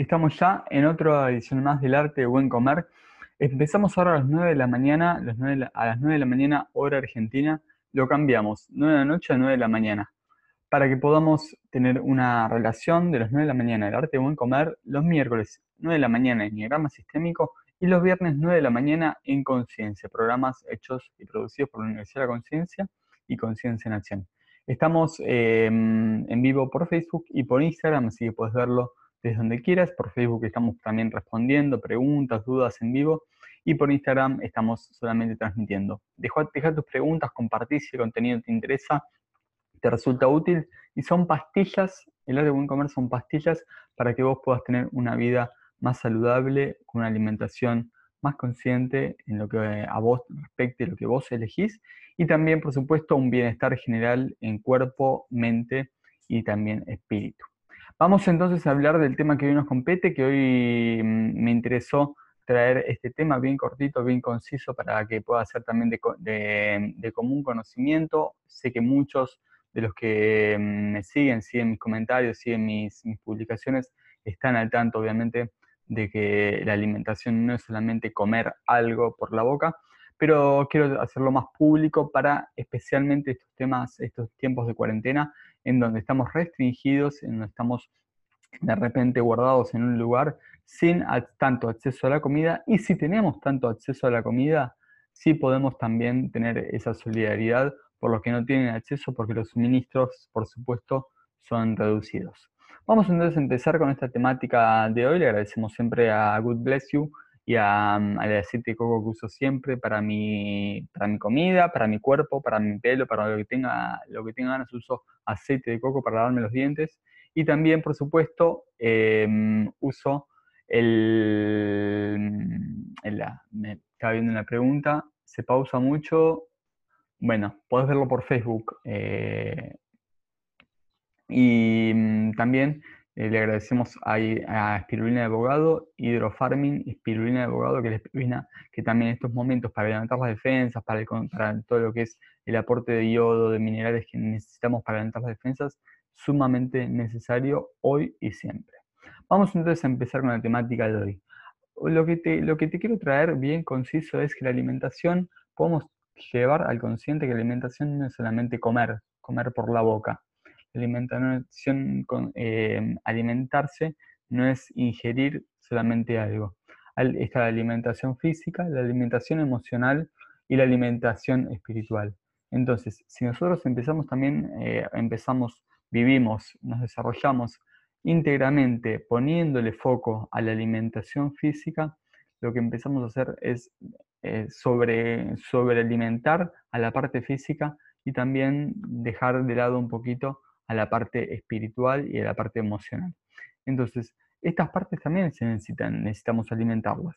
Estamos ya en otra edición más del arte de buen comer. Empezamos ahora a las 9 de la mañana, a las 9 de la mañana, hora argentina. Lo cambiamos, 9 de la noche a 9 de la mañana, para que podamos tener una relación de las 9 de la mañana del arte de buen comer, los miércoles 9 de la mañana en diagrama sistémico y los viernes 9 de la mañana en Conciencia, programas hechos y producidos por la Universidad de la Conciencia y Conciencia en Acción. Estamos em, en vivo por Facebook y por Instagram, así que puedes verlo desde donde quieras. Por Facebook estamos también respondiendo preguntas, dudas en vivo. Y por Instagram estamos solamente transmitiendo. Deja, tus preguntas, compartí si el contenido te interesa, te resulta útil. Y son pastillas, el arte de buen comer son pastillas para que vos puedas tener una vida más saludable, con una alimentación más consciente en lo que a vos respecte, lo que vos elegís, y también, por supuesto, un bienestar general en cuerpo, mente y también espíritu. Vamos entonces a hablar del tema que hoy nos compete, que hoy mm, me interesó traer este tema bien cortito, bien conciso, para que pueda ser también de, común conocimiento. Sé que muchos de los que mm, me siguen, siguen mis comentarios, siguen mis, mis publicaciones, están al tanto, obviamente, de que la alimentación no es solamente comer algo por la boca, pero quiero hacerlo más público para especialmente estos temas, estos tiempos de cuarentena, en donde estamos restringidos, en donde estamos de repente guardados en un lugar sin tanto acceso a la comida y si tenemos tanto acceso a la comida, sí podemos también tener esa solidaridad por los que no tienen acceso porque los suministros, por supuesto, son reducidos. Vamos entonces a empezar con esta temática de hoy. Le agradecemos siempre a Good Bless You y a, al aceite de coco que uso siempre para mi, para mi comida, para mi cuerpo, para mi pelo, para lo que tenga, lo que tenga ganas, uso aceite de coco para lavarme los dientes. Y también, por supuesto, em, uso el, me estaba viendo una pregunta, se pausa mucho. Bueno, podés verlo por Facebook. Eh, y mm, también eh, le agradecemos a, a, espirulina de abogado, hidrofarming, espirulina de abogado, que es la que también en estos momentos para levantar las defensas, para, para todo lo que es el aporte de yodo, de minerales que necesitamos para levantar las defensas, sumamente necesario hoy y siempre. Vamos entonces a empezar con la temática de hoy. Lo que te, lo que te quiero traer bien conciso es que la alimentación, podemos llevar al consciente que la alimentación no es solamente comer, comer por la boca alimentación con, eh, alimentarse no es ingerir solamente algo. Está la alimentación física, la alimentación emocional y la alimentación espiritual. Entonces, si nosotros empezamos también, eh, empezamos, vivimos, nos desarrollamos íntegramente poniéndole foco a la alimentación física, lo que empezamos a hacer es eh, sobre, sobre alimentar a la parte física y también dejar de lado un poquito a la parte espiritual y a la parte emocional. Entonces, estas partes también se necesitan, necesitamos alimentarlas.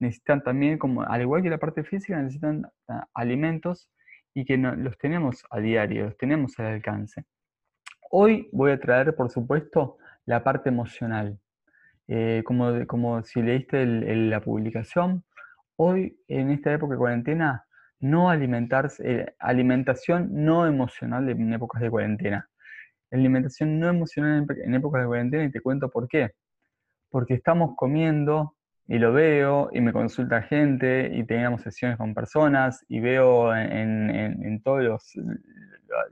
Necesitan también, como, al igual que la parte física, necesitan ah, alimentos y que los tenemos a diario, los tenemos al alcance. Hoy voy a traer, por supuesto, la parte emocional. Eh, como, como si leíste la publicación, hoy en esta época de cuarentena, no alimentarse, eh, alimentación no emocional en épocas de cuarentena alimentación no emocional en, épocas de cuarentena y te cuento por qué. Porque estamos comiendo y lo veo y me consulta gente y teníamos sesiones con personas y veo en, todos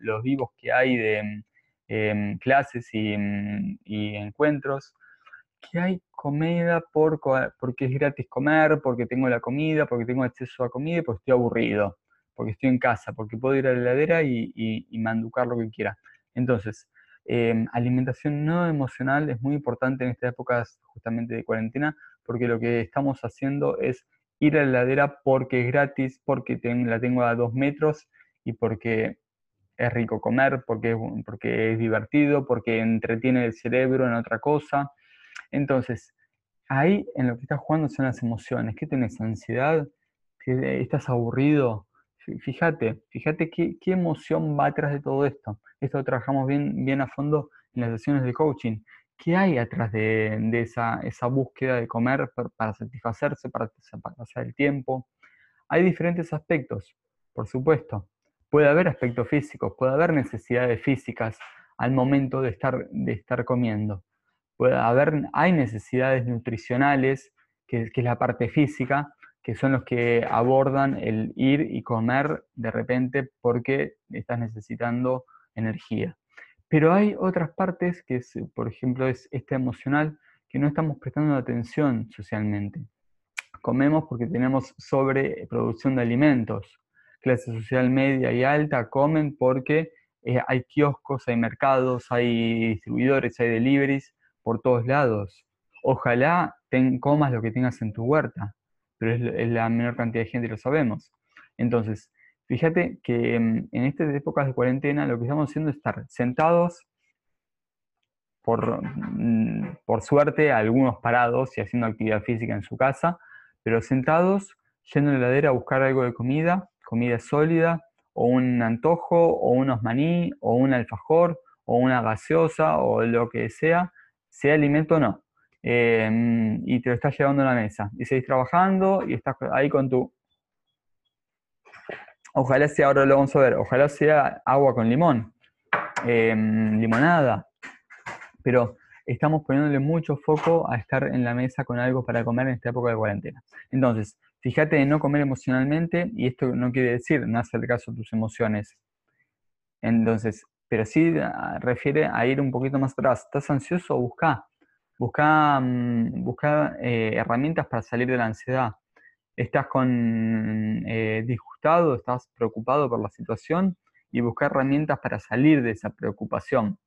los, vivos que hay de em, clases y, y, encuentros que hay comida por, porque es gratis comer, porque tengo la comida, porque tengo acceso a comida y porque estoy aburrido, porque estoy en casa, porque puedo ir a la heladera y manducar lo que quiera. Entonces, em, alimentación no emocional es muy importante en estas épocas justamente de cuarentena, porque lo que estamos haciendo es ir a la heladera porque es gratis, porque la tengo a dos metros y porque es rico comer, porque, porque es divertido, porque entretiene el cerebro en otra cosa. Entonces, ahí en lo que estás jugando son las emociones. ¿Qué tenés? ¿Ansiedad? ¿Estás aburrido? Fíjate, fíjate qué, qué emoción va atrás de todo esto esto lo trabajamos bien, bien a fondo en las sesiones de coaching. ¿Qué hay atrás de, esa, esa, búsqueda de comer para, satisfacerse, para, pasar el tiempo? Hay diferentes aspectos, por supuesto. Puede haber aspectos físicos, puede haber necesidades físicas al momento de estar, de estar comiendo. puede haber, hay necesidades nutricionales, que, que es la parte física, que son los que abordan el ir y comer de repente porque estás necesitando energía. Pero hay otras partes que, por ejemplo, es esta emocional, que no estamos prestando atención socialmente. Comemos porque tenemos sobreproducción de alimentos. Clase social media y alta comen porque eh, hay kioscos, hay mercados, hay distribuidores, hay deliveries por todos lados. Ojalá ten, comas lo que tengas en tu huerta, pero es, la menor cantidad de gente, lo sabemos. Entonces, fíjate que mm, en estas épocas de cuarentena lo que estamos haciendo es estar sentados, por, mm, por suerte, algunos parados y haciendo actividad física en su casa, pero sentados, yendo a la heladera a buscar algo de comida, comida sólida, o un antojo, o unos maní, o un alfajor, o una gaseosa, o lo que sea, sea alimento o no. Em, y te lo estás llevando a la mesa. Y seguís trabajando y estás ahí con tu... Ojalá sea, ahora lo vamos a ver, ojalá sea agua con limón, em, limonada. Pero estamos poniéndole mucho foco a estar en la mesa con algo para comer en esta época de cuarentena. Entonces, fíjate en no comer emocionalmente, y esto no quiere decir no hacer caso a tus emociones. Entonces, pero sí ah, refiere a ir un poquito más atrás. ¿Estás ansioso? Busca. Busca, mm, busca eh, herramientas para salir de la ansiedad. ¿Estás con, eh, disgustado? ¿Estás preocupado por la situación? Y busca herramientas para salir de esa preocupación.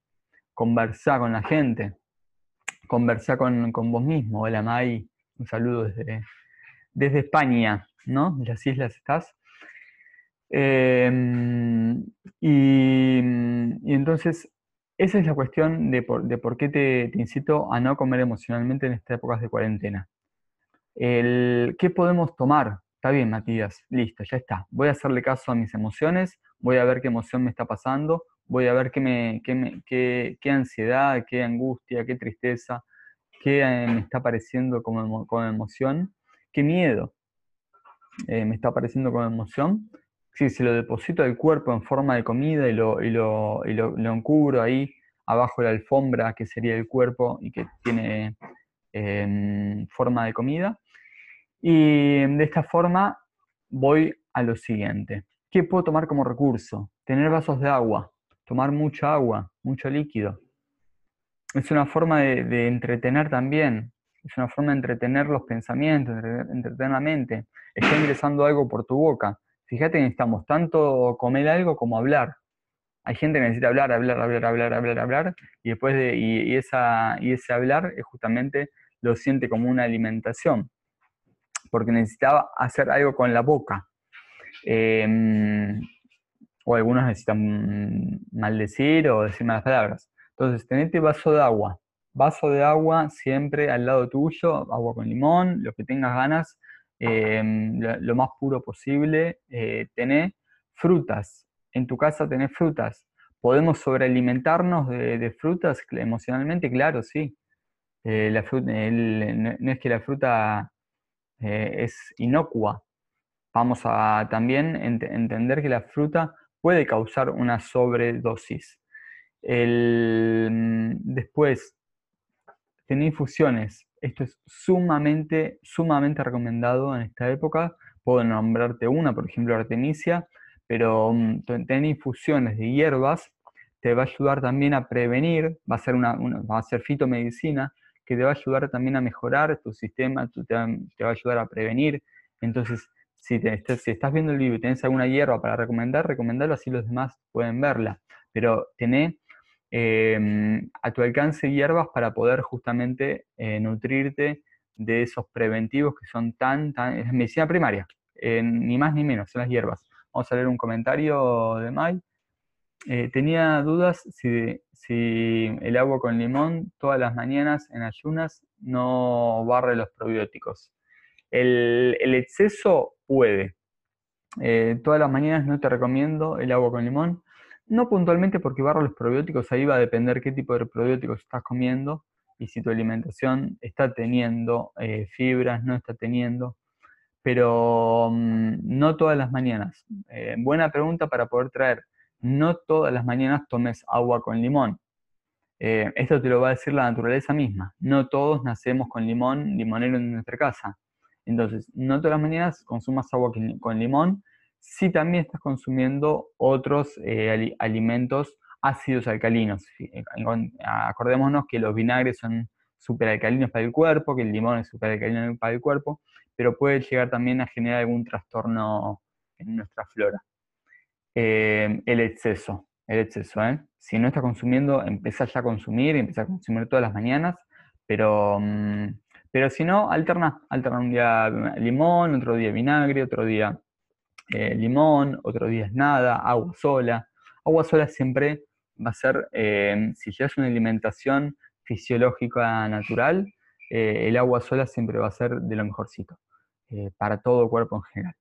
Conversar con la gente. Conversar con, con vos mismo. Hola May, un saludo desde, desde España, ¿no? Las islas estás. Em, y, entonces, esa es la cuestión de por, de por qué te, te, incito a no comer emocionalmente en estas épocas de cuarentena. El, ¿Qué podemos tomar? Está bien, Matías, listo, ya está. Voy a hacerle caso a mis emociones, voy a ver qué emoción me está pasando, voy a ver qué, me, qué, qué, qué ansiedad, qué angustia, qué tristeza, qué me está apareciendo como, emoción, qué miedo me está apareciendo como emoción si se lo deposito al cuerpo en forma de comida y lo, y lo, y lo, encubro ahí abajo de la alfombra que sería el cuerpo y que tiene em, forma de comida. Y de esta forma voy a lo siguiente. ¿Qué puedo tomar como recurso? Tener vasos de agua, tomar mucha agua, mucho líquido. Es una forma de, de entretener también, es una forma de entretener los pensamientos, entretener la mente. Está ingresando algo por tu boca Fíjate que necesitamos tanto comer algo como hablar. Hay gente que necesita hablar, hablar, hablar, hablar, hablar, hablar, y después de, y, ese hablar es justamente lo siente como una alimentación, porque necesitaba hacer algo con la boca. Em, o algunos necesitan maldecir o decir malas palabras. Entonces, tenete vaso de agua. Vaso de agua siempre al lado tuyo, agua con limón, lo que tengas ganas, Em, lo, más puro posible, eh, tener frutas. En tu casa tenés frutas. ¿Podemos sobrealimentarnos de, frutas emocionalmente? Claro, sí. Eh, la fruta, no es que la fruta eh, es inocua. Vamos a también entender que la fruta puede causar una sobredosis. El, después, tener infusiones. Esto es sumamente, sumamente recomendado en esta época. Puedo nombrarte una, por ejemplo, Artemisia, pero mm, tener infusiones de hierbas te va a ayudar también a prevenir, va a ser, una, va a ser fitomedicina, que te va a ayudar también a mejorar tu sistema, te, va, a ayudar a prevenir. Entonces, si, te, si estás viendo el libro y tienes alguna hierba para recomendar, recomendarlo así los demás pueden verla. Pero tené Em, a tu alcance hierbas para poder justamente eh, nutrirte de esos preventivos que son tan, tan, es medicina primaria, ni más ni menos, son las hierbas. Vamos a leer un comentario de May. Eh, tenía dudas si, si, el agua con limón todas las mañanas en ayunas no barre los probióticos. El, el exceso puede. Eh, todas las mañanas no te recomiendo el agua con limón. No puntualmente porque barro los probióticos, ahí va a depender qué tipo de probióticos estás comiendo y si tu alimentación está teniendo eh, fibras, no está teniendo, pero mm, no todas las mañanas. Eh, buena pregunta para poder traer. No todas las mañanas tomes agua con limón. Eh, esto te lo va a decir la naturaleza misma. No todos nacemos con limón, limonero en nuestra casa. Entonces, no todas las mañanas consumas agua con limón si también estás consumiendo otros eh, alimentos ácidos alcalinos. Eh, acordémonos que los vinagres son superalcalinos para el cuerpo, que el limón es superalcalino para el cuerpo, pero puede llegar también a generar algún trastorno en nuestra flora. Eh, el exceso, el exceso. Si no estás consumiendo, empieza ya a consumir, empieza a consumir todas las mañanas, pero, mm, pero si no, alterna, alterna un día limón, otro día vinagre, otro día eh, limón, otro día es nada, agua sola. Agua sola siempre va a ser, eh, si llevas una alimentación fisiológica natural, eh, el agua sola siempre va a ser de lo mejorcito, para todo el cuerpo en general.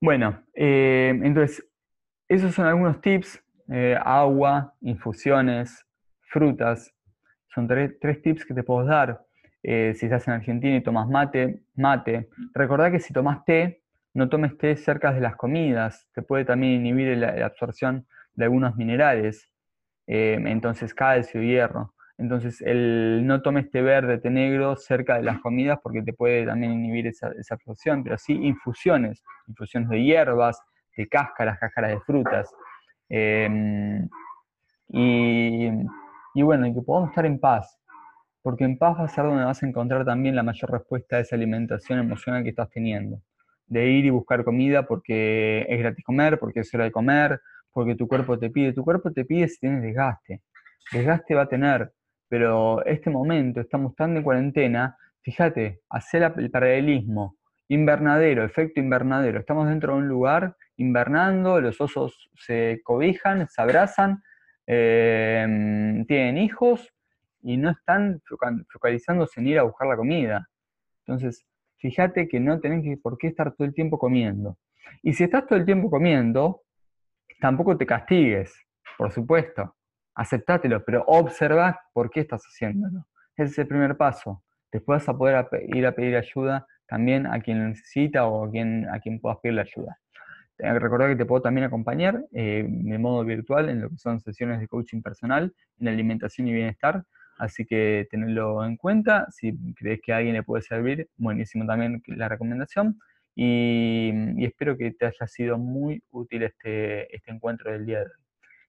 Bueno, entonces, esos son algunos tips, agua, infusiones, frutas, son tres, tips que te puedo dar. si estás en Argentina y tomas mate, mate. Recordá que si tomas té, no tomes té cerca de las comidas, te puede también inhibir la, absorción de algunos minerales, em, entonces calcio, hierro. Entonces, el no tomes té verde, té negro cerca de las comidas porque te puede también inhibir esa, absorción, pero sí infusiones, infusiones de hierbas, de cáscaras, cáscaras de frutas. Em, y, y, bueno, y que podamos estar en paz, porque en paz va a ser donde vas a encontrar también la mayor respuesta a esa alimentación emocional que estás teniendo de ir y buscar comida porque es gratis comer, porque es hora de comer, porque tu cuerpo te pide. Tu cuerpo te pide si tienes desgaste. Desgaste va a tener, pero este momento, estamos tan de cuarentena, fíjate, hacer el paralelismo, invernadero, efecto invernadero. Estamos dentro de un lugar invernando, los osos se cobijan, se abrazan, em, tienen hijos y no están focalizándose en ir a buscar la comida. Entonces, fíjate que no tenés por qué estar todo el tiempo comiendo. Y si estás todo el tiempo comiendo, tampoco te castigues, por supuesto. Aceptátelo, pero observa por qué estás haciéndolo. Ese es el primer paso. Después vas a poder ir a pedir ayuda también a quien lo necesita o a quien, a quien puedas pedirle ayuda. Recordar que te puedo también acompañar eh, de modo virtual en lo que son sesiones de coaching personal en alimentación y bienestar. Así que tenerlo en cuenta. Si crees que a alguien le puede servir, buenísimo también la recomendación. Y, espero que te haya sido muy útil este, este encuentro del día de hoy.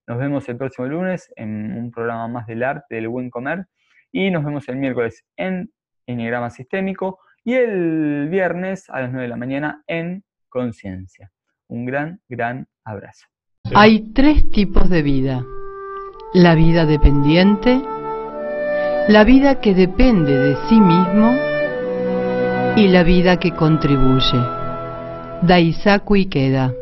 Nos vemos el próximo lunes en un programa más del arte del buen comer. Y nos vemos el miércoles en Enneagrama Sistémico y el viernes a las 9 de la mañana en Conciencia. Un gran, gran abrazo. Hay tres tipos de vida. La vida dependiente, la vida que depende de sí mismo y la vida que contribuye. Daisaku Ikeda